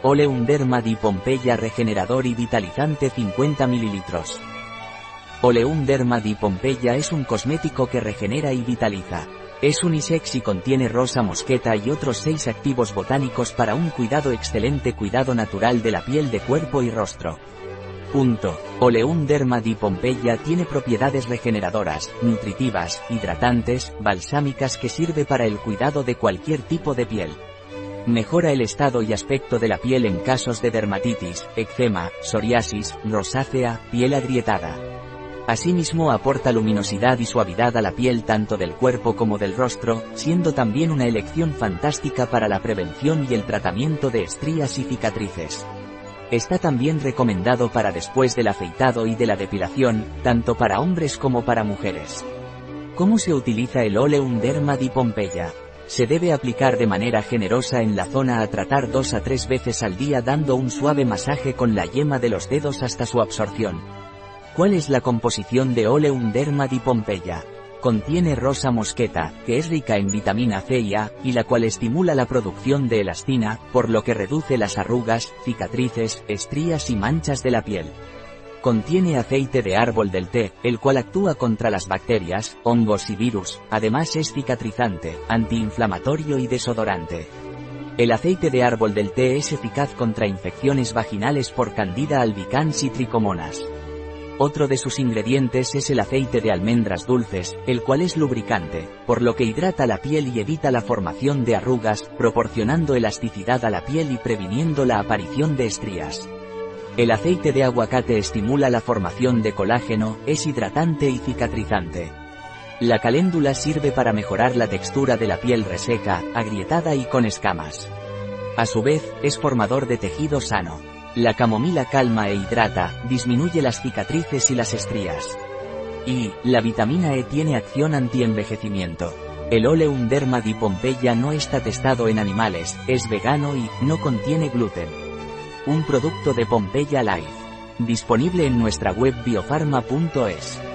Oleum di Pompeya regenerador y vitalizante 50 ml. Oleum di Pompeya es un cosmético que regenera y vitaliza. Es unisex y contiene rosa mosqueta y otros seis activos botánicos para un cuidado excelente cuidado natural de la piel de cuerpo y rostro. Punto. Oleum Derma di Pompeya tiene propiedades regeneradoras, nutritivas, hidratantes, balsámicas que sirve para el cuidado de cualquier tipo de piel. Mejora el estado y aspecto de la piel en casos de dermatitis, eczema, psoriasis, rosácea, piel agrietada. Asimismo aporta luminosidad y suavidad a la piel tanto del cuerpo como del rostro, siendo también una elección fantástica para la prevención y el tratamiento de estrías y cicatrices. Está también recomendado para después del afeitado y de la depilación, tanto para hombres como para mujeres. ¿Cómo se utiliza el Oleum Derma di Pompeya? Se debe aplicar de manera generosa en la zona a tratar dos a tres veces al día dando un suave masaje con la yema de los dedos hasta su absorción. ¿Cuál es la composición de Oleum Derma di Pompeya? Contiene rosa mosqueta, que es rica en vitamina C y A, y la cual estimula la producción de elastina, por lo que reduce las arrugas, cicatrices, estrías y manchas de la piel. Contiene aceite de árbol del té, el cual actúa contra las bacterias, hongos y virus, además es cicatrizante, antiinflamatorio y desodorante. El aceite de árbol del té es eficaz contra infecciones vaginales por Candida albicans y tricomonas. Otro de sus ingredientes es el aceite de almendras dulces, el cual es lubricante, por lo que hidrata la piel y evita la formación de arrugas, proporcionando elasticidad a la piel y previniendo la aparición de estrías. El aceite de aguacate estimula la formación de colágeno, es hidratante y cicatrizante. La caléndula sirve para mejorar la textura de la piel reseca, agrietada y con escamas. A su vez, es formador de tejido sano. La camomila calma e hidrata, disminuye las cicatrices y las estrías. Y, la vitamina E tiene acción anti-envejecimiento. El Oleum Derma di Pompeya no está testado en animales, es vegano y, no contiene gluten. Un producto de Pompeya Life. Disponible en nuestra web biofarma.es.